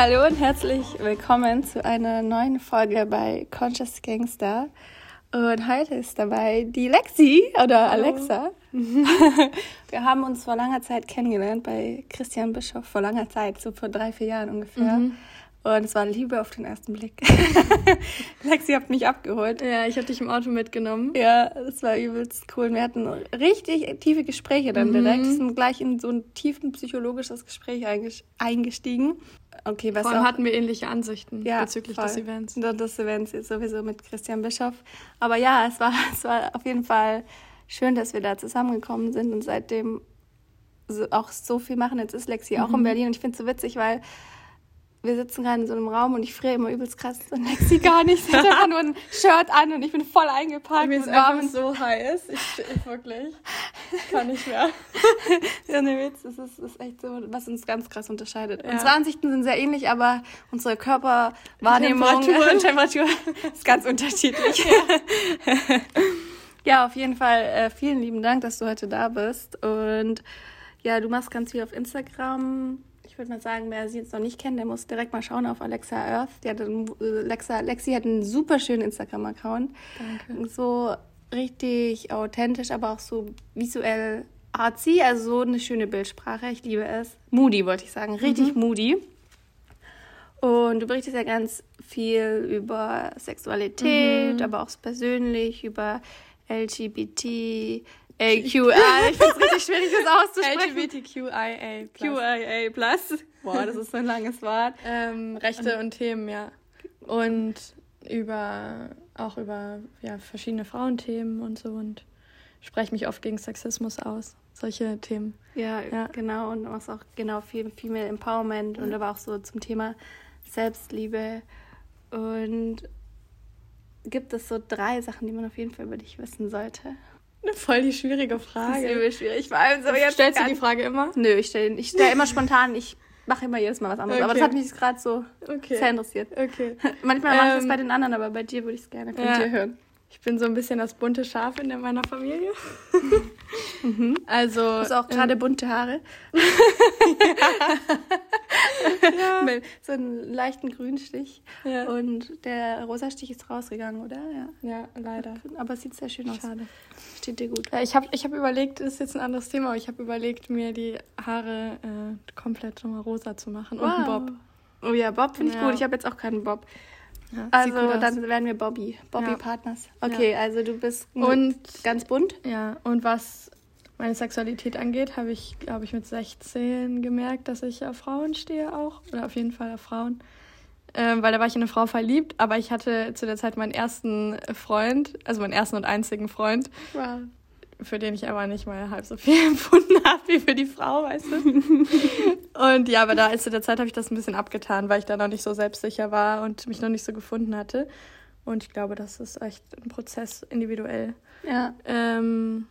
Hallo und herzlich willkommen zu einer neuen Folge bei Conscious Gangster. Und heute ist dabei die Lexi oder Hallo. Alexa. Wir haben uns vor langer Zeit kennengelernt bei Christian Bischof, vor langer Zeit, so vor drei, vier Jahren ungefähr. Mhm. Und es war Liebe auf den ersten Blick. Lexi hat mich abgeholt. Ja, ich hatte dich im Auto mitgenommen. Ja, das war übelst cool. Wir hatten richtig tiefe Gespräche dann mhm. direkt. Wir sind gleich in so ein tiefen psychologisches Gespräch eingestiegen. Okay, was Vor allem auch, hatten wir ähnliche Ansichten ja, bezüglich voll. des Events. Das Events ist sowieso mit Christian Bischof. Aber ja, es war, es war auf jeden Fall schön, dass wir da zusammengekommen sind und seitdem auch so viel machen. Jetzt ist Lexi auch in mhm. Berlin und ich finde es so witzig, weil wir sitzen gerade in so einem Raum und ich friere immer übelst krass und Lexi gar nicht. Sie hat einfach nur ein Shirt an und ich bin voll eingepackt. Mir ist einfach so heiß. Ich, ich wirklich kann nicht mehr. ja, ne Witz, das ist, ist echt so, was uns ganz krass unterscheidet. Ja. Unsere Ansichten sind sehr ähnlich, aber unsere Körperwahrnehmung Temperatur, und Temperatur ist ganz unterschiedlich. Ja. ja, auf jeden Fall äh, vielen lieben Dank, dass du heute da bist und ja, du machst ganz viel auf Instagram ich würde mal sagen, wer sie jetzt noch nicht kennt, der muss direkt mal schauen auf Alexa Earth. Die hat Alexa, Lexi hat einen super schönen Instagram-Account. Danke. So richtig authentisch, aber auch so visuell artsy, also so eine schöne Bildsprache. Ich liebe es. Moody, wollte ich sagen. Richtig mhm. moody. Und du berichtest ja ganz viel über Sexualität, mhm. aber auch persönlich, über LGBT, AQI. Ich finde es richtig schwierig, das auszusprechen. LGBTQIA+. QIA+. Boah, das ist so ein langes Wort. Ähm, Rechte und, und Themen, ja. Und über, auch über ja, verschiedene Frauenthemen und so und spreche mich oft gegen Sexismus aus. Solche Themen. Ja, ja. genau. Und was auch genau viel Female Empowerment und aber auch so zum Thema Selbstliebe. Und gibt es so drei Sachen, die man auf jeden Fall über dich wissen sollte? Voll die schwierige Frage. Das ist übel schwierig. Vor allem so jetzt Stellst du die Frage immer? Nö, ich stelle ich stell immer spontan. Ich mache immer jedes Mal was anderes. Okay. Aber das hat mich gerade so okay. sehr interessiert. Okay. Manchmal mache ich das ähm, bei den anderen, aber bei dir würde ich es gerne von ja. dir hören. Ich bin so ein bisschen das bunte Schaf in meiner Familie. mhm. Also. Du hast auch gerade ähm, bunte Haare. ja. Mit so einen leichten Grünstich. Ja. Und der rosa Stich ist rausgegangen, oder? Ja, ja leider. Aber es sieht sehr schön aus. Schade. Steht dir gut. Ja, ich habe ich hab überlegt, das ist jetzt ein anderes Thema, aber ich habe überlegt, mir die Haare äh, komplett nochmal rosa zu machen. Wow. Und einen Bob. Oh ja, Bob finde ich gut. Ich habe jetzt auch keinen Bob. Ja, also dann werden wir Bobby, Bobby ja. Partners. Okay, ja. also du bist und ganz bunt. Ja, und was meine Sexualität angeht, habe ich, glaube ich, mit 16 gemerkt, dass ich auf Frauen stehe auch. Oder auf jeden Fall auf Frauen. Ähm, weil da war ich in eine Frau verliebt, aber ich hatte zu der Zeit meinen ersten Freund, also meinen ersten und einzigen Freund. Wow für den ich aber nicht mal halb so viel empfunden habe wie für die Frau, weißt du. und ja, aber da zu der Zeit habe ich das ein bisschen abgetan, weil ich da noch nicht so selbstsicher war und mich noch nicht so gefunden hatte. Und ich glaube, das ist echt ein Prozess individuell. Ja. Ähm,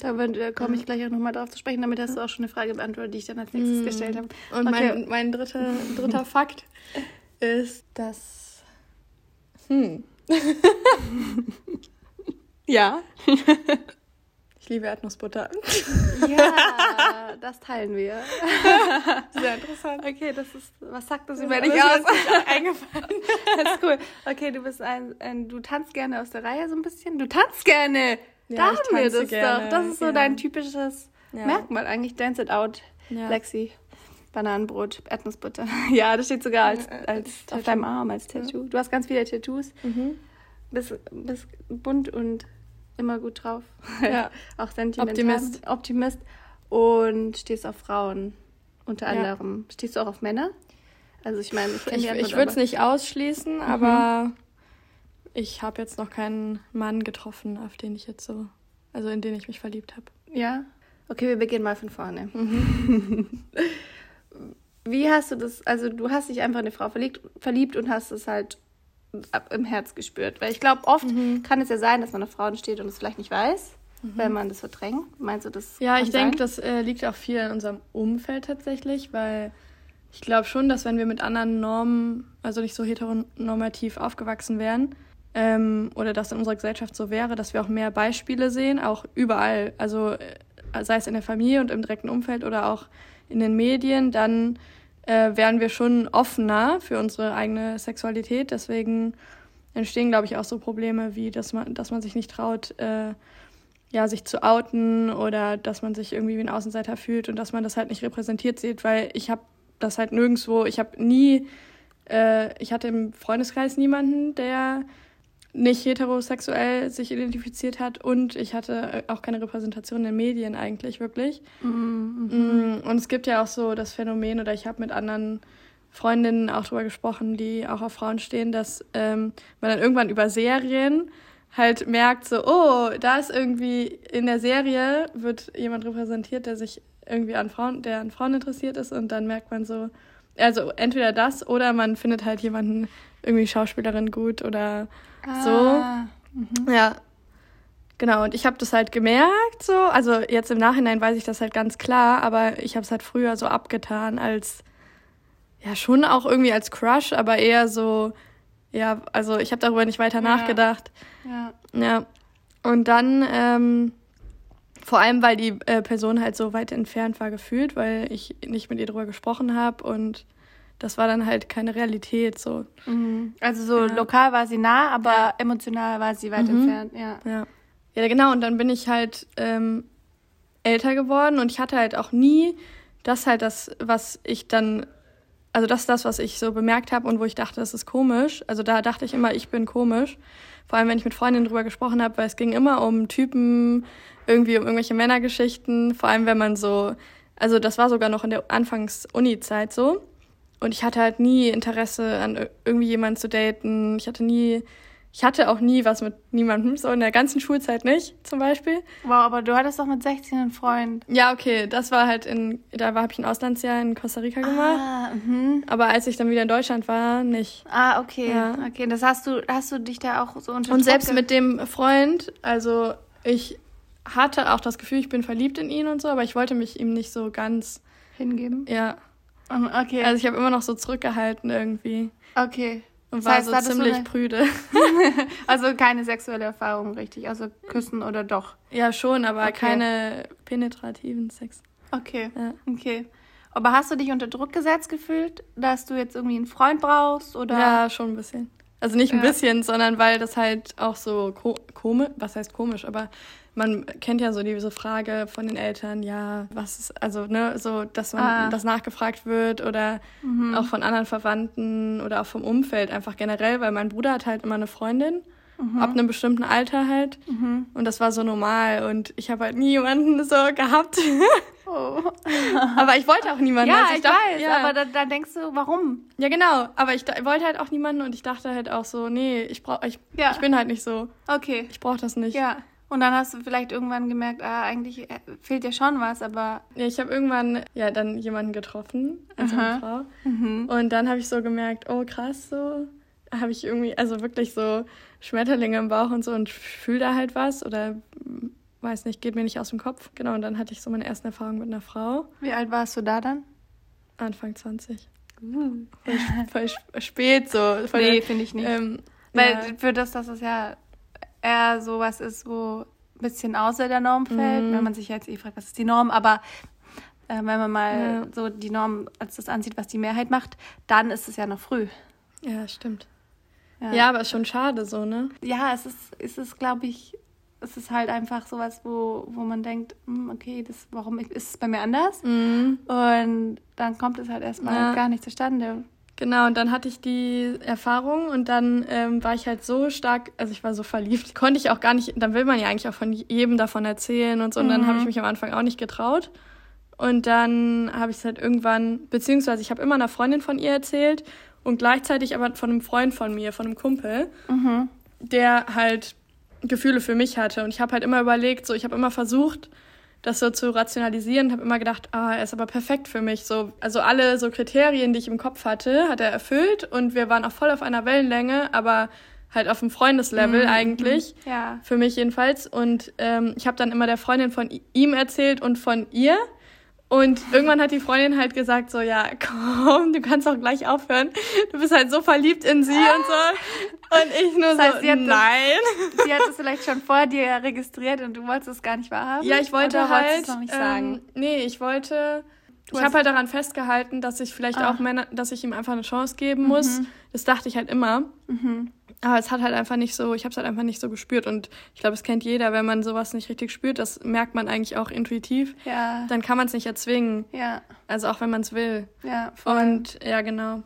da komme ich gleich auch nochmal drauf zu sprechen. Damit hast du auch schon eine Frage beantwortet, die ich dann als nächstes mm. gestellt habe. Und okay. mein, mein dritter, dritter Fakt ist, dass. Hm. ja. Ich liebe Erdnussbutter. Ja, das teilen wir. Sehr interessant. Okay, das ist, was sagt das über dich aus? eingefallen. Das ist cool. Okay, du bist ein, ein, du tanzt gerne aus der Reihe so ein bisschen. Du tanzt gerne. Ja, da haben wir das gerne. doch. Das ist so ja. dein typisches ja. Merkmal eigentlich. Dance it out, Lexi. Bananenbrot, Erdnussbutter. Ja, das steht sogar als, als auf deinem Arm als Tattoo. Du hast ganz viele Tattoos. Mhm. Bist, bist bunt und immer gut drauf. Ja. auch sentimental. Optimist. Optimist. Und stehst auf Frauen unter anderem. Ja. Stehst du auch auf Männer? Also ich meine, ich kenne Ich, ich würde es nicht ausschließen, mhm. aber ich habe jetzt noch keinen Mann getroffen, auf den ich jetzt so, also in den ich mich verliebt habe. Ja. Okay, wir beginnen mal von vorne. Mhm. Wie hast du das, also du hast dich einfach in eine Frau verliebt, verliebt und hast es halt im Herz gespürt. Weil ich glaube, oft mhm. kann es ja sein, dass man auf Frauen steht und es vielleicht nicht weiß, mhm. wenn man das verdrängt. Meinst du das? Ja, ich denke, das äh, liegt auch viel in unserem Umfeld tatsächlich, weil ich glaube schon, dass wenn wir mit anderen Normen, also nicht so heteronormativ aufgewachsen wären, ähm, oder das in unserer Gesellschaft so wäre, dass wir auch mehr Beispiele sehen, auch überall, also äh, sei es in der Familie und im direkten Umfeld oder auch in den Medien, dann äh, wären wir schon offener für unsere eigene Sexualität. Deswegen entstehen, glaube ich, auch so Probleme wie, dass man, dass man sich nicht traut, äh, ja, sich zu outen oder dass man sich irgendwie wie ein Außenseiter fühlt und dass man das halt nicht repräsentiert sieht, weil ich habe das halt nirgendwo, ich habe nie, äh, ich hatte im Freundeskreis niemanden, der nicht heterosexuell sich identifiziert hat und ich hatte auch keine Repräsentation in den Medien eigentlich wirklich. Mhm, mhm. Und es gibt ja auch so das Phänomen, oder ich habe mit anderen Freundinnen auch darüber gesprochen, die auch auf Frauen stehen, dass ähm, man dann irgendwann über Serien halt merkt, so, oh, da ist irgendwie in der Serie wird jemand repräsentiert, der sich irgendwie an Frauen, der an Frauen interessiert ist und dann merkt man so, also entweder das oder man findet halt jemanden, irgendwie Schauspielerin gut oder ah, so. Mhm. Ja. Genau, und ich habe das halt gemerkt so, also jetzt im Nachhinein weiß ich das halt ganz klar, aber ich habe es halt früher so abgetan als ja schon auch irgendwie als Crush, aber eher so ja, also ich habe darüber nicht weiter ja. nachgedacht. Ja. Ja. Und dann ähm, vor allem, weil die äh, Person halt so weit entfernt war gefühlt, weil ich nicht mit ihr drüber gesprochen habe und das war dann halt keine Realität so. Mhm. Also so ja. lokal war sie nah, aber ja. emotional war sie weit mhm. entfernt, ja. ja. Ja, genau. Und dann bin ich halt ähm, älter geworden und ich hatte halt auch nie das halt das, was ich dann, also das ist das, was ich so bemerkt habe und wo ich dachte, das ist komisch. Also da dachte ich immer, ich bin komisch. Vor allem, wenn ich mit Freundinnen drüber gesprochen habe, weil es ging immer um Typen, irgendwie um irgendwelche Männergeschichten. Vor allem, wenn man so, also das war sogar noch in der Anfangs-Uni-Zeit so. Und ich hatte halt nie Interesse an irgendwie jemanden zu daten. Ich hatte nie, ich hatte auch nie was mit niemandem, so in der ganzen Schulzeit nicht, zum Beispiel. Wow, aber du hattest doch mit 16 einen Freund. Ja, okay, das war halt in, da habe ich ein Auslandsjahr in Costa Rica gemacht. Ah, mhm. Aber als ich dann wieder in Deutschland war, nicht. Ah, okay. Ja. Okay, das hast du, hast du dich da auch so unter Und selbst mit dem Freund, also ich hatte auch das Gefühl, ich bin verliebt in ihn und so, aber ich wollte mich ihm nicht so ganz hingeben. Ja. Okay. Also ich habe immer noch so zurückgehalten irgendwie. Okay. Und das war heißt, so ziemlich so prüde. also keine sexuelle Erfahrung, richtig? Also küssen oder doch? Ja, schon, aber okay. keine penetrativen Sex. Okay. Ja. Okay. Aber hast du dich unter Druck gesetzt gefühlt, dass du jetzt irgendwie einen Freund brauchst oder? Ja, schon ein bisschen. Also nicht ein ja. bisschen, sondern weil das halt auch so ko komisch, was heißt komisch, aber man kennt ja so diese Frage von den Eltern, ja, was ist, also, ne, so, dass man ah. das nachgefragt wird oder mhm. auch von anderen Verwandten oder auch vom Umfeld einfach generell, weil mein Bruder hat halt immer eine Freundin. Mhm. Ab einem bestimmten Alter halt. Mhm. Und das war so normal. Und ich habe halt nie jemanden so gehabt. Oh. aber ich wollte auch niemanden. Ja, also ich, ich dachte, weiß, ja. aber da, da, denkst du, warum? Ja, genau. Aber ich, ich, wollte halt auch niemanden und ich dachte halt auch so, nee, ich brauch, ich, ja. ich bin halt nicht so. Okay. Ich brauche das nicht. Ja. Und dann hast du vielleicht irgendwann gemerkt, ah, eigentlich äh, fehlt ja schon was, aber. Ja, ich habe irgendwann ja dann jemanden getroffen, also Aha. eine Frau. Mhm. Und dann habe ich so gemerkt, oh krass, so habe ich irgendwie, also wirklich so Schmetterlinge im Bauch und so und fühle da halt was oder weiß nicht, geht mir nicht aus dem Kopf. Genau, und dann hatte ich so meine ersten Erfahrungen mit einer Frau. Wie alt warst du da dann? Anfang 20. Uh. Voll, voll spät so. Voll nee, finde ich nicht. Ähm, Weil ja. für das, dass es ja eher sowas ist, wo ein bisschen außer der Norm fällt, mhm. wenn man sich jetzt eh fragt, was ist die Norm, aber äh, wenn man mal ja. so die Norm als das ansieht, was die Mehrheit macht, dann ist es ja noch früh. Ja, stimmt. Ja, ja aber ist schon schade so, ne? Ja, es ist, es ist glaube ich, es ist halt einfach sowas, wo, wo man denkt, hm, okay, das, warum ist es bei mir anders? Mhm. Und dann kommt es halt erstmal ja. gar nicht zustande. Genau, und dann hatte ich die Erfahrung und dann ähm, war ich halt so stark, also ich war so verliebt, konnte ich auch gar nicht, dann will man ja eigentlich auch von jedem davon erzählen und so, und dann habe ich mhm. mich am Anfang auch nicht getraut. Und dann habe ich es halt irgendwann, beziehungsweise ich habe immer einer Freundin von ihr erzählt und gleichzeitig aber von einem Freund von mir, von einem Kumpel, mhm. der halt Gefühle für mich hatte. Und ich habe halt immer überlegt, so ich habe immer versucht, das so zu rationalisieren, habe immer gedacht, ah, er ist aber perfekt für mich. So, also alle so Kriterien, die ich im Kopf hatte, hat er erfüllt und wir waren auch voll auf einer Wellenlänge, aber halt auf dem Freundeslevel mhm. eigentlich. Ja. Für mich jedenfalls. Und ähm, ich habe dann immer der Freundin von ihm erzählt und von ihr. Und irgendwann hat die Freundin halt gesagt so, ja, komm, du kannst auch gleich aufhören. Du bist halt so verliebt in sie und so. Und ich nur das heißt, so, sie nein. Das, sie hat es vielleicht schon vor dir registriert und du wolltest es gar nicht wahrhaben? Ja, ich wollte Oder halt. Noch nicht sagen? Ähm, nee, ich wollte, ich habe halt daran festgehalten, dass ich vielleicht ah. auch Männer, dass ich ihm einfach eine Chance geben muss. Mhm. Das dachte ich halt immer. Mhm. Aber es hat halt einfach nicht so, ich habe es halt einfach nicht so gespürt. Und ich glaube, es kennt jeder, wenn man sowas nicht richtig spürt, das merkt man eigentlich auch intuitiv. Ja. Dann kann man es nicht erzwingen. Ja. Also auch wenn man es will. Ja, voll. Und ja, genau.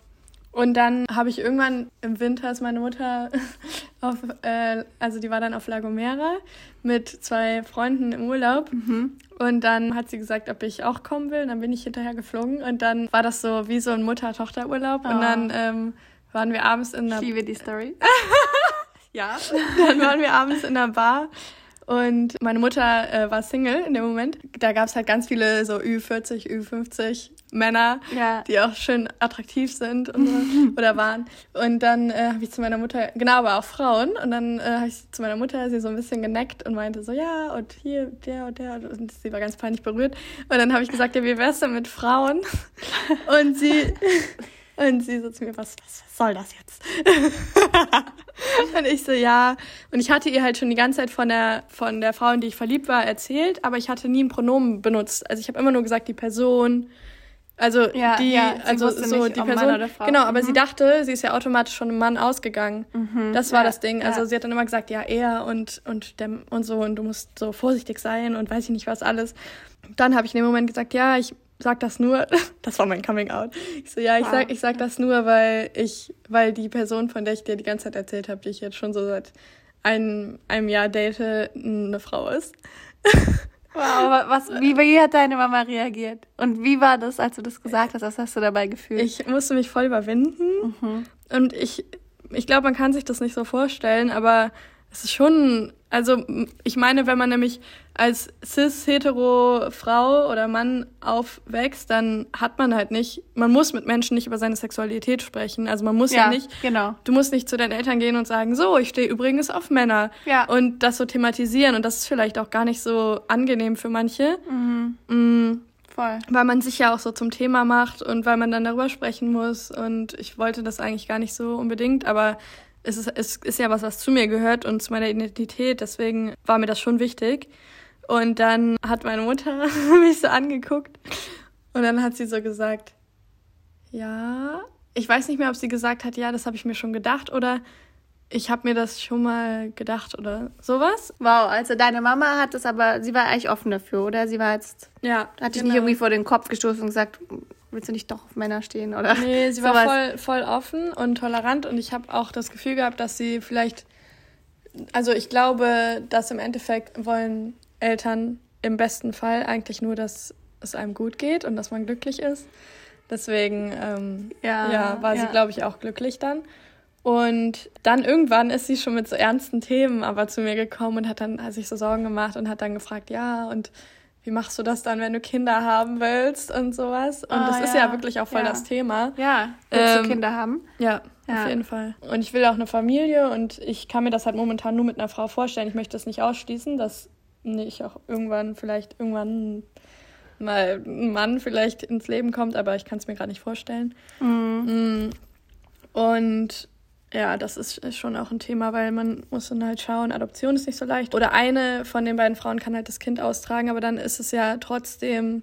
Und dann habe ich irgendwann im Winter ist meine Mutter auf, äh, also die war dann auf La Gomera mit zwei Freunden im Urlaub. Mhm. Und dann hat sie gesagt, ob ich auch kommen will. Und dann bin ich hinterher geflogen. Und dann war das so wie so ein Mutter-Tochter-Urlaub. Oh. Und dann ähm, waren wir abends in der... Ich liebe die Story. ja. Dann waren wir abends in der Bar und meine Mutter äh, war Single in dem Moment. Da gab es halt ganz viele so Ü40, Ü50 Männer, ja. die auch schön attraktiv sind und so, oder waren. Und dann äh, habe ich zu meiner Mutter, genau, aber auch Frauen. Und dann äh, habe ich zu meiner Mutter sie so ein bisschen geneckt und meinte so, ja, und hier, der und der. Und sie war ganz peinlich berührt. Und dann habe ich gesagt, ja, wie wär's denn mit Frauen? Und sie... Und sie so zu mir, was, was soll das jetzt? und ich so, ja. Und ich hatte ihr halt schon die ganze Zeit von der, von der Frau, in die ich verliebt war, erzählt, aber ich hatte nie ein Pronomen benutzt. Also ich habe immer nur gesagt, die Person. Also ja, die, ja, also so nicht, die Person. Genau, aber mhm. sie dachte, sie ist ja automatisch schon einem Mann ausgegangen. Mhm, das war ja, das Ding. Also sie hat dann immer gesagt, ja, er und, und der und so und du musst so vorsichtig sein und weiß ich nicht was alles. Dann habe ich in dem Moment gesagt, ja, ich sag das nur, das war mein Coming Out. Ich so, ja, ich sag, ich sag das nur, weil ich, weil die Person, von der ich dir die ganze Zeit erzählt habe, die ich jetzt schon so seit einem, einem Jahr date, eine Frau ist. Wow, was, wie, wie hat deine Mama reagiert? Und wie war das, als du das gesagt hast? Was hast du dabei gefühlt? Ich musste mich voll überwinden. Mhm. Und ich, ich glaube, man kann sich das nicht so vorstellen, aber es ist schon, also ich meine, wenn man nämlich als cis-hetero-Frau oder Mann aufwächst, dann hat man halt nicht, man muss mit Menschen nicht über seine Sexualität sprechen. Also man muss ja, ja nicht, genau. du musst nicht zu deinen Eltern gehen und sagen, so, ich stehe übrigens auf Männer. Ja. Und das so thematisieren. Und das ist vielleicht auch gar nicht so angenehm für manche. Mhm. Mhm. Voll. Weil man sich ja auch so zum Thema macht und weil man dann darüber sprechen muss. Und ich wollte das eigentlich gar nicht so unbedingt, aber es ist, es ist ja was, was zu mir gehört und zu meiner Identität. Deswegen war mir das schon wichtig. Und dann hat meine Mutter mich so angeguckt und dann hat sie so gesagt, ja, ich weiß nicht mehr, ob sie gesagt hat, ja, das habe ich mir schon gedacht oder ich habe mir das schon mal gedacht oder sowas. Wow, also deine Mama hat das aber, sie war eigentlich offen dafür, oder? Sie war jetzt, ja, hat dich genau. nicht irgendwie vor den Kopf gestoßen und gesagt, willst du nicht doch auf Männer stehen oder? Nee, sie war voll, voll offen und tolerant und ich habe auch das Gefühl gehabt, dass sie vielleicht, also ich glaube, dass im Endeffekt wollen Eltern im besten Fall eigentlich nur, dass es einem gut geht und dass man glücklich ist. Deswegen ähm, ja, ja, war sie, glaube ich, auch glücklich dann. Und dann irgendwann ist sie schon mit so ernsten Themen aber zu mir gekommen und hat dann hat sich so Sorgen gemacht und hat dann gefragt, ja, und wie machst du das dann, wenn du Kinder haben willst und sowas? Und ah, das ja. ist ja wirklich auch voll ja. das Thema. Ja, willst ähm, du Kinder haben? Ja, ja, auf jeden Fall. Und ich will auch eine Familie und ich kann mir das halt momentan nur mit einer Frau vorstellen. Ich möchte das nicht ausschließen, dass nicht auch irgendwann vielleicht irgendwann mal ein Mann vielleicht ins Leben kommt, aber ich kann es mir gerade nicht vorstellen. Mhm. Mm. Und ja, das ist, schon auch ein Thema, weil man muss dann halt schauen, Adoption ist nicht so leicht. Oder eine von den beiden Frauen kann halt das Kind austragen, aber dann ist es ja trotzdem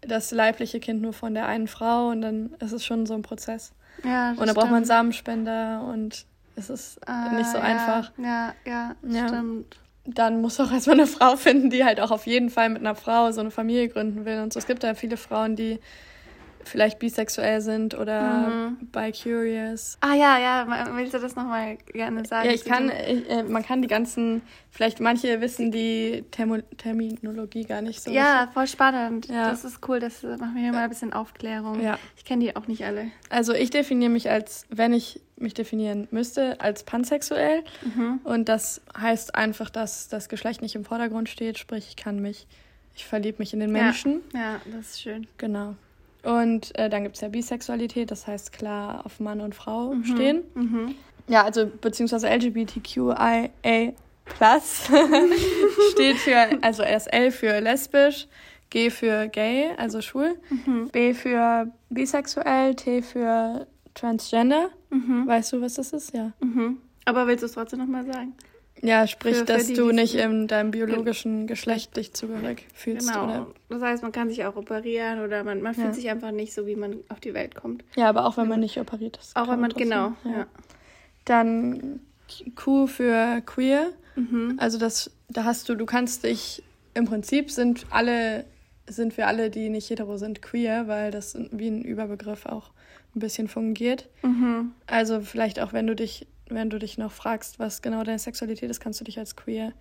das leibliche Kind nur von der einen Frau und dann ist es schon so ein Prozess. Ja, das und da braucht man Samenspender und es ist ah, nicht so ja, einfach. Ja, ja, ja, stimmt. Dann muss auch erstmal eine Frau finden, die halt auch auf jeden Fall mit einer Frau so eine Familie gründen will. Und so. Es gibt ja viele Frauen, die vielleicht bisexuell sind oder mhm. bi-curious. Ah ja, ja, willst du das nochmal gerne sagen? Ja, ich kann, ich, äh, man kann die ganzen, vielleicht manche wissen die Termo Terminologie gar nicht so. Ja, voll spannend. Ja. Das ist cool, das macht mir mal ein bisschen Aufklärung. Ja. Ich kenne die auch nicht alle. Also ich definiere mich als, wenn ich mich definieren müsste, als pansexuell. Mhm. Und das heißt einfach, dass das Geschlecht nicht im Vordergrund steht, sprich ich kann mich, ich verliebe mich in den Menschen. Ja, ja das ist schön. Genau. Und äh, dann gibt es ja Bisexualität, das heißt klar auf Mann und Frau mhm. stehen. Mhm. Ja, also beziehungsweise LGBTQIA plus steht für, also erst L für lesbisch, G für gay, also schwul, mhm. B für bisexuell, T für transgender. Mhm. Weißt du, was das ist? Ja. Mhm. Aber willst du es trotzdem nochmal sagen? Ja, sprich, für, dass für die, du nicht in deinem biologischen Geschlecht dich zugehörig fühlst. Genau. Oder? Das heißt, man kann sich auch operieren oder man, man fühlt ja. sich einfach nicht so, wie man auf die Welt kommt. Ja, aber auch wenn man nicht operiert ist. Auch wenn man, genau, ja. ja. Dann Q für queer. Mhm. Also das, da hast du, du kannst dich, im Prinzip sind alle, sind wir alle, die nicht hetero sind, queer, weil das wie ein Überbegriff auch ein bisschen fungiert. Mhm. Also vielleicht auch, wenn du dich wenn du dich noch fragst, was genau deine Sexualität ist, kannst du dich als queer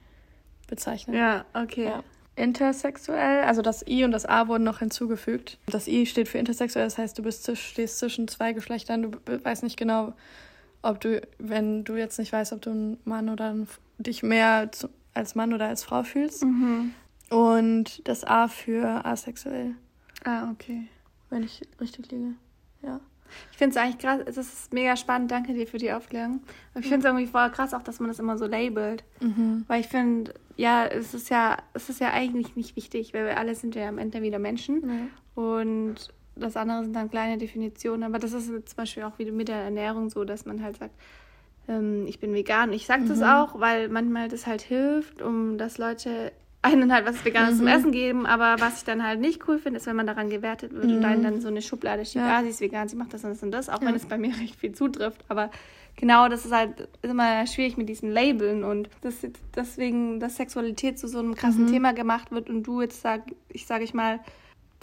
bezeichnen. Ja, okay. Ja. Intersexuell, also das I und das A wurden noch hinzugefügt. Das I steht für intersexuell, das heißt, du bist, stehst zwischen zwei Geschlechtern. Du weißt nicht genau, ob du, wenn du jetzt nicht weißt, ob du ein Mann oder ein, dich mehr zu, als Mann oder als Frau fühlst. Mhm. Und das A für asexuell. Ah, okay. Wenn ich richtig liege. Ja. Ich finde es eigentlich krass, es ist mega spannend, danke dir für die Aufklärung. Aber ich finde es irgendwie voll krass auch, dass man das immer so labelt. Mhm. Weil ich finde, ja, es ist ja, es ist ja eigentlich nicht wichtig, weil wir alle sind ja am Ende wieder Menschen. Mhm. Und das andere sind dann kleine Definitionen. Aber das ist zum Beispiel auch wieder mit der Ernährung so, dass man halt sagt, ähm, ich bin vegan. Ich sage das mhm. auch, weil manchmal das halt hilft, um dass Leute einen halt was Veganes mhm. zum Essen geben, aber was ich dann halt nicht cool finde, ist, wenn man daran gewertet wird mhm. und einen dann so eine Schublade schiebt, ja. ah, sie ist vegan, sie macht das und das und das, auch ja. wenn es bei mir recht viel zutrifft, aber genau, das ist halt immer schwierig mit diesen Labeln und das, deswegen, dass Sexualität zu so einem krassen mhm. Thema gemacht wird und du jetzt sag, ich sage ich mal,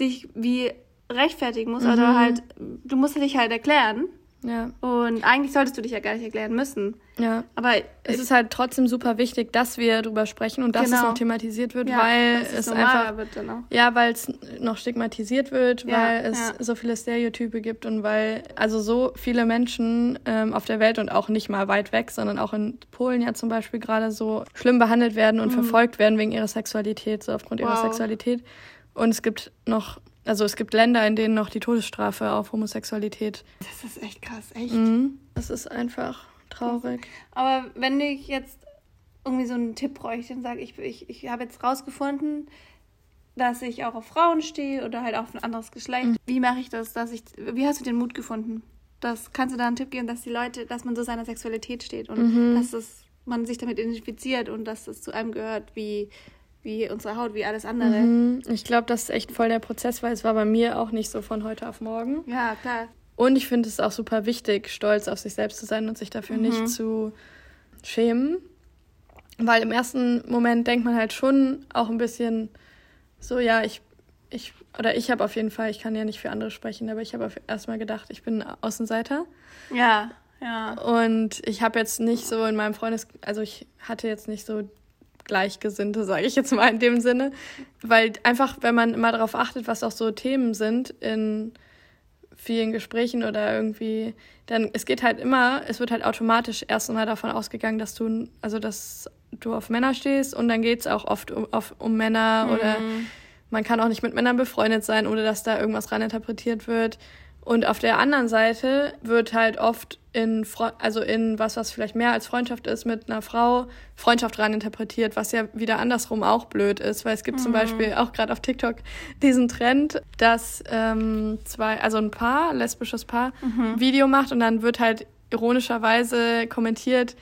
dich wie rechtfertigen musst oder mhm. halt, du musst dich halt erklären ja. Und eigentlich solltest du dich ja gar nicht erklären müssen. Ja. Aber es ist halt trotzdem super wichtig, dass wir darüber sprechen und dass genau. es noch thematisiert wird, ja, weil es einfach wird ja, weil es noch stigmatisiert wird, ja, weil es ja. so viele Stereotype gibt und weil also so viele Menschen ähm, auf der Welt und auch nicht mal weit weg, sondern auch in Polen ja zum Beispiel gerade so schlimm behandelt werden und mhm. verfolgt werden wegen ihrer Sexualität, so aufgrund wow. ihrer Sexualität. Und es gibt noch also es gibt Länder, in denen noch die Todesstrafe auf Homosexualität. Das ist echt krass, echt. Mhm. Das ist einfach traurig. Aber wenn ich jetzt irgendwie so einen Tipp bräuchte und sage, ich, ich, ich habe jetzt rausgefunden, dass ich auch auf Frauen stehe oder halt auf ein anderes Geschlecht. Mhm. Wie mache ich das, dass ich, wie hast du den Mut gefunden? Das, kannst du da einen Tipp geben, dass die Leute, dass man so seiner Sexualität steht und mhm. dass das, man sich damit identifiziert und dass das zu einem gehört, wie wie unsere Haut, wie alles andere. Mhm. Ich glaube, das ist echt voll der Prozess, weil es war bei mir auch nicht so von heute auf morgen. Ja, klar. Und ich finde es auch super wichtig, stolz auf sich selbst zu sein und sich dafür mhm. nicht zu schämen. Weil im ersten Moment denkt man halt schon auch ein bisschen so, ja, ich, ich, oder ich habe auf jeden Fall, ich kann ja nicht für andere sprechen, aber ich habe erstmal gedacht, ich bin Außenseiter. Ja, ja. Und ich habe jetzt nicht so in meinem Freundes, also ich hatte jetzt nicht so Gleichgesinnte, sage ich jetzt mal in dem Sinne. Weil einfach, wenn man immer darauf achtet, was auch so Themen sind in vielen Gesprächen oder irgendwie, dann es geht halt immer, es wird halt automatisch erst einmal davon ausgegangen, dass du, also dass du auf Männer stehst und dann geht es auch oft um, auf, um Männer mhm. oder man kann auch nicht mit Männern befreundet sein, ohne dass da irgendwas reininterpretiert wird. Und auf der anderen Seite wird halt oft in, also in was, was vielleicht mehr als Freundschaft ist, mit einer Frau Freundschaft rein interpretiert, was ja wieder andersrum auch blöd ist, weil es gibt mhm. zum Beispiel auch gerade auf TikTok diesen Trend, dass ähm, zwei, also ein Paar, lesbisches Paar, mhm. Video macht und dann wird halt ironischerweise kommentiert,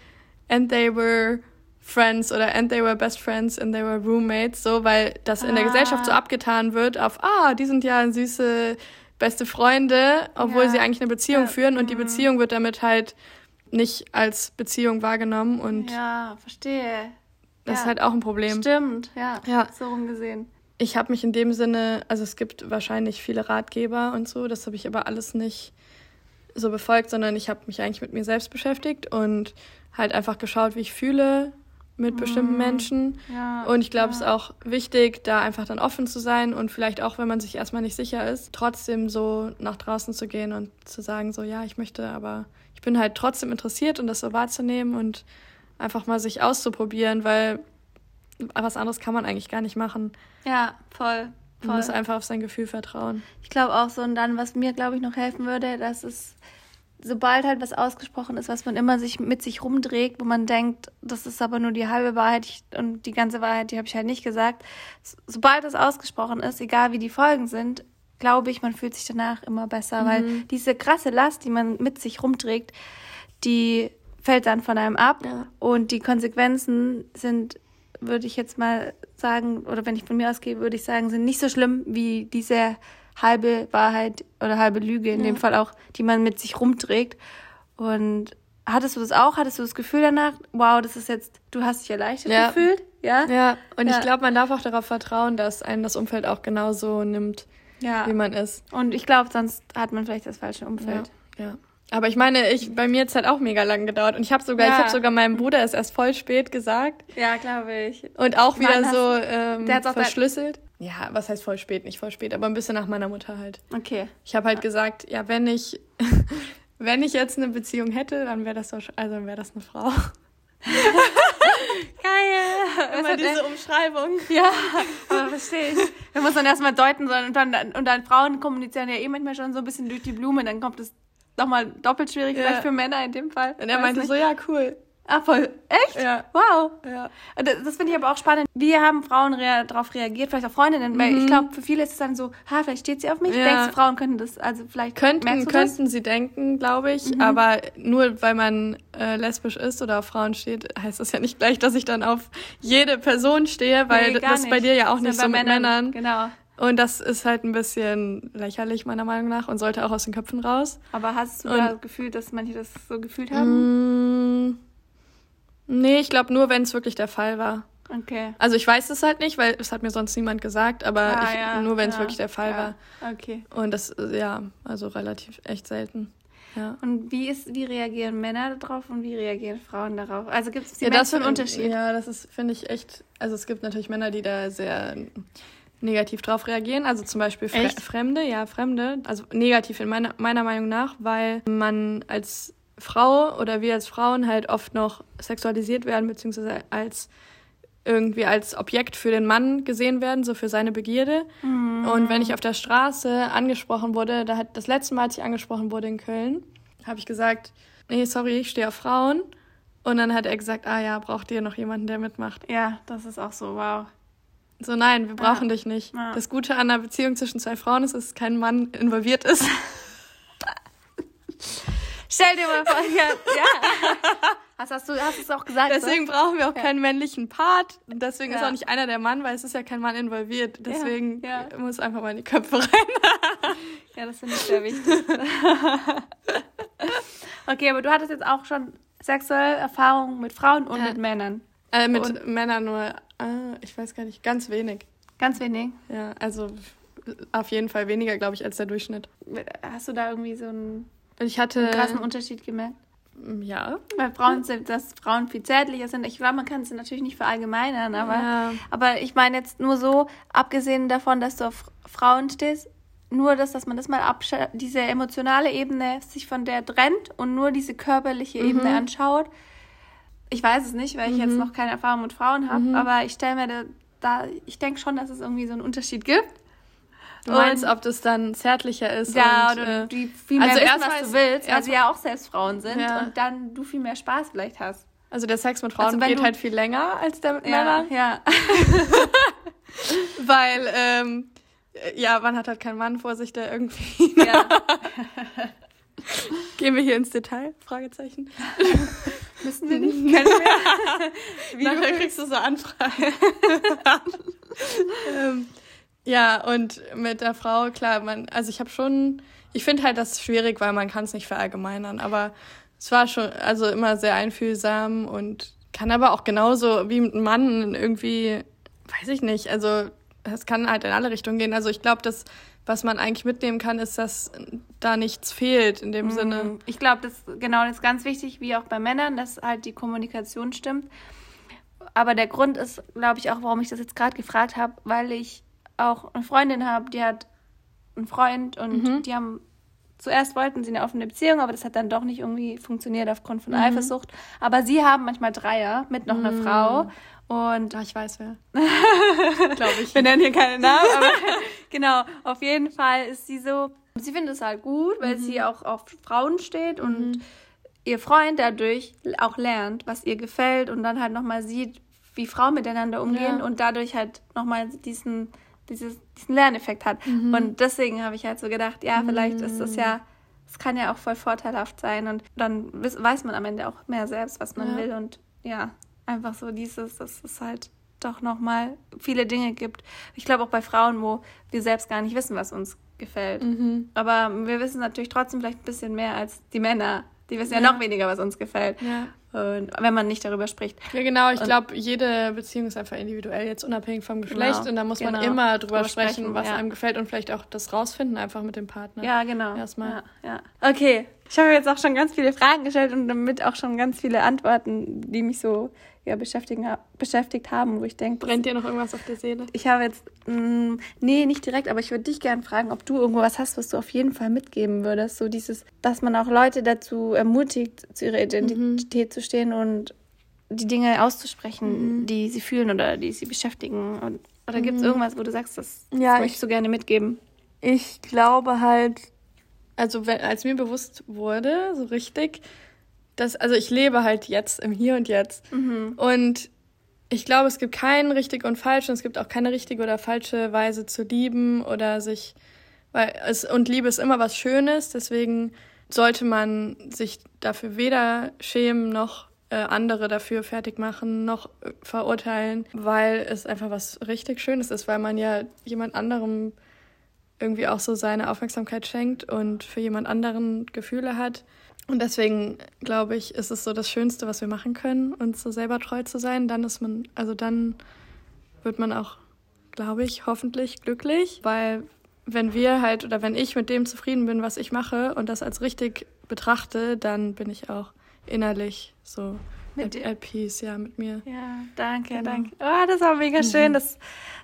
and they were friends oder and they were best friends and they were roommates, so, weil das ah. in der ah. Gesellschaft so abgetan wird auf, ah, die sind ja süße beste Freunde, obwohl ja. sie eigentlich eine Beziehung ja. führen und die mhm. Beziehung wird damit halt nicht als Beziehung wahrgenommen und ja, verstehe. Das ja. ist halt auch ein Problem. Stimmt, ja. ja. So rumgesehen. Ich habe mich in dem Sinne, also es gibt wahrscheinlich viele Ratgeber und so, das habe ich aber alles nicht so befolgt, sondern ich habe mich eigentlich mit mir selbst beschäftigt und halt einfach geschaut, wie ich fühle, mit mhm. bestimmten Menschen. Ja, und ich glaube, ja. es ist auch wichtig, da einfach dann offen zu sein und vielleicht auch, wenn man sich erstmal nicht sicher ist, trotzdem so nach draußen zu gehen und zu sagen, so ja, ich möchte, aber ich bin halt trotzdem interessiert und das so wahrzunehmen und einfach mal sich auszuprobieren, weil was anderes kann man eigentlich gar nicht machen. Ja, voll. voll. Man muss einfach auf sein Gefühl vertrauen. Ich glaube auch so und dann, was mir, glaube ich, noch helfen würde, dass es sobald halt was ausgesprochen ist, was man immer sich mit sich rumdreht, wo man denkt, das ist aber nur die halbe Wahrheit und die ganze Wahrheit, die habe ich halt nicht gesagt. Sobald das ausgesprochen ist, egal wie die Folgen sind, glaube ich, man fühlt sich danach immer besser, mhm. weil diese krasse Last, die man mit sich rumträgt, die fällt dann von einem ab. Ja. Und die Konsequenzen sind, würde ich jetzt mal sagen, oder wenn ich von mir ausgehe, würde ich sagen, sind nicht so schlimm wie diese halbe Wahrheit oder halbe Lüge, in ja. dem Fall auch, die man mit sich rumträgt. Und hattest du das auch? Hattest du das Gefühl danach, wow, das ist jetzt, du hast dich erleichtert ja. gefühlt? Ja. Ja, und ja. ich glaube, man darf auch darauf vertrauen, dass einen das Umfeld auch genauso nimmt, ja. wie man ist. Und ich glaube, sonst hat man vielleicht das falsche Umfeld. Ja. Aber ich meine, ich bei mir hat es halt auch mega lang gedauert und ich habe sogar, ja. ich habe sogar meinem Bruder es erst voll spät gesagt. Ja, glaube ich. Und auch wieder Mann, so ähm, der verschlüsselt. Ja, was heißt voll spät? Nicht voll spät, aber ein bisschen nach meiner Mutter halt. Okay. Ich habe halt gesagt, ja, wenn ich wenn ich jetzt eine Beziehung hätte, dann wäre das doch, also wäre das eine Frau. Geil. Immer diese Umschreibung. Ja, aber verstehe ich. Da muss man erstmal deuten sollen und dann, und dann Frauen kommunizieren ja eh manchmal schon so ein bisschen durch die Blume, dann kommt es nochmal doppelt schwierig, ja. vielleicht für Männer in dem Fall. Und er meinte nicht. so, ja, cool. Ah, voll. Echt? Ja. Wow. Ja. Das, das finde ich aber auch spannend. Wie haben Frauen rea darauf reagiert? Vielleicht auch Freundinnen, mhm. weil ich mhm. glaube, für viele ist es dann so, ha, vielleicht steht sie auf mich. Ja. Denkst du, Frauen könnten das, also vielleicht könnten, könnten sie denken, glaube ich. Mhm. Aber nur weil man äh, lesbisch ist oder auf Frauen steht, heißt das ja nicht gleich, dass ich dann auf jede Person stehe, weil nee, das ist bei dir ja auch nicht so mit Männern. Männern. Genau. Und das ist halt ein bisschen lächerlich, meiner Meinung nach, und sollte auch aus den Köpfen raus. Aber hast du und, da Gefühl, dass manche das so gefühlt haben? Nee, ich glaube nur, wenn es wirklich der Fall war. Okay. Also ich weiß es halt nicht, weil es hat mir sonst niemand gesagt, aber ah, ich, ja, nur wenn es ja, wirklich der Fall ja. war. Okay. Und das, ja, also relativ echt selten. Ja. Und wie ist, wie reagieren Männer darauf und wie reagieren Frauen darauf? Also gibt es ja, das für einen Unterschied? Ja, das ist, finde ich, echt. Also es gibt natürlich Männer, die da sehr negativ drauf reagieren. Also zum Beispiel Fre? Fremde, ja, Fremde. Also negativ in meiner, meiner Meinung nach, weil man als Frau oder wir als Frauen halt oft noch sexualisiert werden, beziehungsweise als irgendwie als Objekt für den Mann gesehen werden, so für seine Begierde. Mhm. Und wenn ich auf der Straße angesprochen wurde, da hat das letzte Mal, als ich angesprochen wurde in Köln, habe ich gesagt, nee, sorry, ich stehe auf Frauen. Und dann hat er gesagt, ah ja, braucht ihr noch jemanden, der mitmacht? Ja, das ist auch so, wow. So, nein, wir brauchen ja. dich nicht. Ja. Das Gute an einer Beziehung zwischen zwei Frauen ist, dass kein Mann involviert ist. Stell dir mal vor, ja. ja. Hast, hast, du hast es auch gesagt? Deswegen so? brauchen wir auch ja. keinen männlichen Part. Deswegen ist auch nicht einer der Mann, weil es ist ja kein Mann involviert. Deswegen muss einfach mal in die Köpfe rein. ja, das finde ich sehr wichtig. okay, aber du hattest jetzt auch schon sexuelle Erfahrungen mit Frauen und mit Männern. Äh, mit und Männern nur Ah, ich weiß gar nicht, ganz wenig. Ganz wenig? Ja, also auf jeden Fall weniger, glaube ich, als der Durchschnitt. Hast du da irgendwie so einen, ich hatte, einen krassen Unterschied gemerkt? Mm, ja. Weil Frauen sind, dass Frauen viel zärtlicher sind. Ich glaube, man kann es natürlich nicht verallgemeinern, aber, ja. aber ich meine jetzt nur so, abgesehen davon, dass du auf Frauen stehst, nur das, dass man das mal abschaut, diese emotionale Ebene sich von der trennt und nur diese körperliche mhm. Ebene anschaut, ich weiß es nicht, weil ich mhm. jetzt noch keine Erfahrung mit Frauen habe, mhm. aber ich stelle mir da, da ich denke schon, dass es irgendwie so einen Unterschied gibt. Du meinst, und, ob das dann zärtlicher ist? Ja, und, oder äh, die viel mehr also wissen, was du willst, weil sie ja auch selbst Frauen sind ja. und dann du viel mehr Spaß vielleicht hast. Also der Sex mit Frauen also geht halt viel länger als der mit ja, Männern. Ja. weil, ähm, ja, man hat halt keinen Mann vor sich, der irgendwie... Ja. Gehen wir hier ins Detail? Fragezeichen. Müssen wir nicht? Können wir? Wie Nachher kriegst du so Anfragen. ähm, ja, und mit der Frau, klar, man, also ich habe schon, ich finde halt das schwierig, weil man kann es nicht verallgemeinern, aber es war schon, also immer sehr einfühlsam und kann aber auch genauso wie mit einem Mann irgendwie, weiß ich nicht, also es kann halt in alle Richtungen gehen. Also ich glaube, dass was man eigentlich mitnehmen kann, ist, dass da nichts fehlt in dem mhm. Sinne. Ich glaube, das genau das ist ganz wichtig, wie auch bei Männern, dass halt die Kommunikation stimmt. Aber der Grund ist, glaube ich, auch, warum ich das jetzt gerade gefragt habe, weil ich auch eine Freundin habe, die hat einen Freund und mhm. die haben zuerst wollten sie eine offene Beziehung, aber das hat dann doch nicht irgendwie funktioniert aufgrund von mhm. Eifersucht. Aber sie haben manchmal Dreier mit noch einer mhm. Frau und Ach, ich weiß wer. Glaube ich. Wir nennen hier keine Namen, aber genau, auf jeden Fall ist sie so, sie findet es halt gut, weil mhm. sie auch auf Frauen steht und mhm. ihr Freund dadurch auch lernt, was ihr gefällt und dann halt nochmal sieht, wie Frauen miteinander umgehen ja. und dadurch halt nochmal diesen, dieses, diesen Lerneffekt hat. Mhm. Und deswegen habe ich halt so gedacht, ja, vielleicht ist das ja es kann ja auch voll vorteilhaft sein und dann weiß man am Ende auch mehr selbst, was man ja. will und ja, einfach so dieses, dass es halt doch nochmal viele Dinge gibt. Ich glaube auch bei Frauen, wo wir selbst gar nicht wissen, was uns gefällt. Mhm. Aber wir wissen natürlich trotzdem vielleicht ein bisschen mehr als die Männer. Die wissen ja, ja noch weniger, was uns gefällt. Ja. Und wenn man nicht darüber spricht. Ja, genau. Ich glaube, jede Beziehung ist einfach individuell, jetzt unabhängig vom Geschlecht. Genau. Und da muss genau. man immer drüber, drüber sprechen, sprechen, was ja. einem gefällt und vielleicht auch das rausfinden, einfach mit dem Partner. Ja, genau. Erstmal. Ja, ja. Okay. Ich habe jetzt auch schon ganz viele Fragen gestellt und damit auch schon ganz viele Antworten, die mich so ja, beschäftigen, beschäftigt haben, wo ich denke. Brennt dir noch irgendwas auf der Seele? Ich habe jetzt, mh, mm, nee, nicht direkt, aber ich würde dich gerne fragen, ob du irgendwas hast, was du auf jeden Fall mitgeben würdest. So dieses, dass man auch Leute dazu ermutigt, zu ihrer Identität mhm. zu stehen und die Dinge auszusprechen, mhm. die sie fühlen oder die sie beschäftigen. Und, oder gibt es mhm. irgendwas, wo du sagst, das, ja, ich so gerne mitgeben? Ich glaube halt, also wenn, als mir bewusst wurde, so richtig, dass, also ich lebe halt jetzt im Hier und Jetzt. Mhm. Und ich glaube, es gibt kein richtig und falsch und es gibt auch keine richtige oder falsche Weise zu lieben oder sich, weil es, und Liebe ist immer was Schönes, deswegen sollte man sich dafür weder schämen noch äh, andere dafür fertig machen, noch äh, verurteilen, weil es einfach was richtig Schönes ist, weil man ja jemand anderem irgendwie auch so seine Aufmerksamkeit schenkt und für jemand anderen Gefühle hat. Und deswegen glaube ich, ist es so das Schönste, was wir machen können, uns so selber treu zu sein. Dann ist man, also dann wird man auch, glaube ich, hoffentlich glücklich, weil wenn wir halt oder wenn ich mit dem zufrieden bin, was ich mache und das als richtig betrachte, dann bin ich auch innerlich so mit at peace, ja, mit mir. Ja, danke, genau. danke. Oh, das war mega schön. Mhm. Das,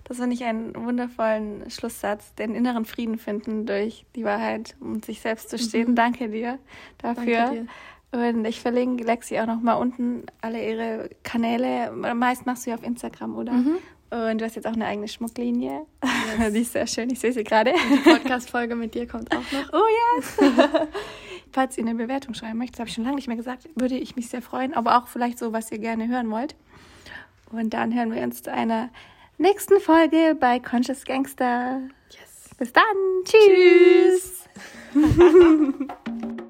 das finde ich einen wundervollen Schlusssatz. Den inneren Frieden finden durch die Wahrheit und sich selbst zu stehen. Mhm. Danke dir dafür. Danke dir. Und ich verlinke Lexi auch noch mal unten alle ihre Kanäle. Meist machst du ja auf Instagram, oder? Mhm. Und du hast jetzt auch eine eigene Schmucklinie. Yes. Die ist sehr schön. Ich sehe sie gerade. Die Podcast-Folge mit dir kommt auch noch. Oh yes! Falls ihr eine Bewertung schreiben möchtet, habe ich schon lange nicht mehr gesagt, würde ich mich sehr freuen. Aber auch vielleicht so, was ihr gerne hören wollt. Und dann hören wir uns zu einer nächsten Folge bei Conscious Gangster. Yes. Bis dann. Tschüss. Tschüss.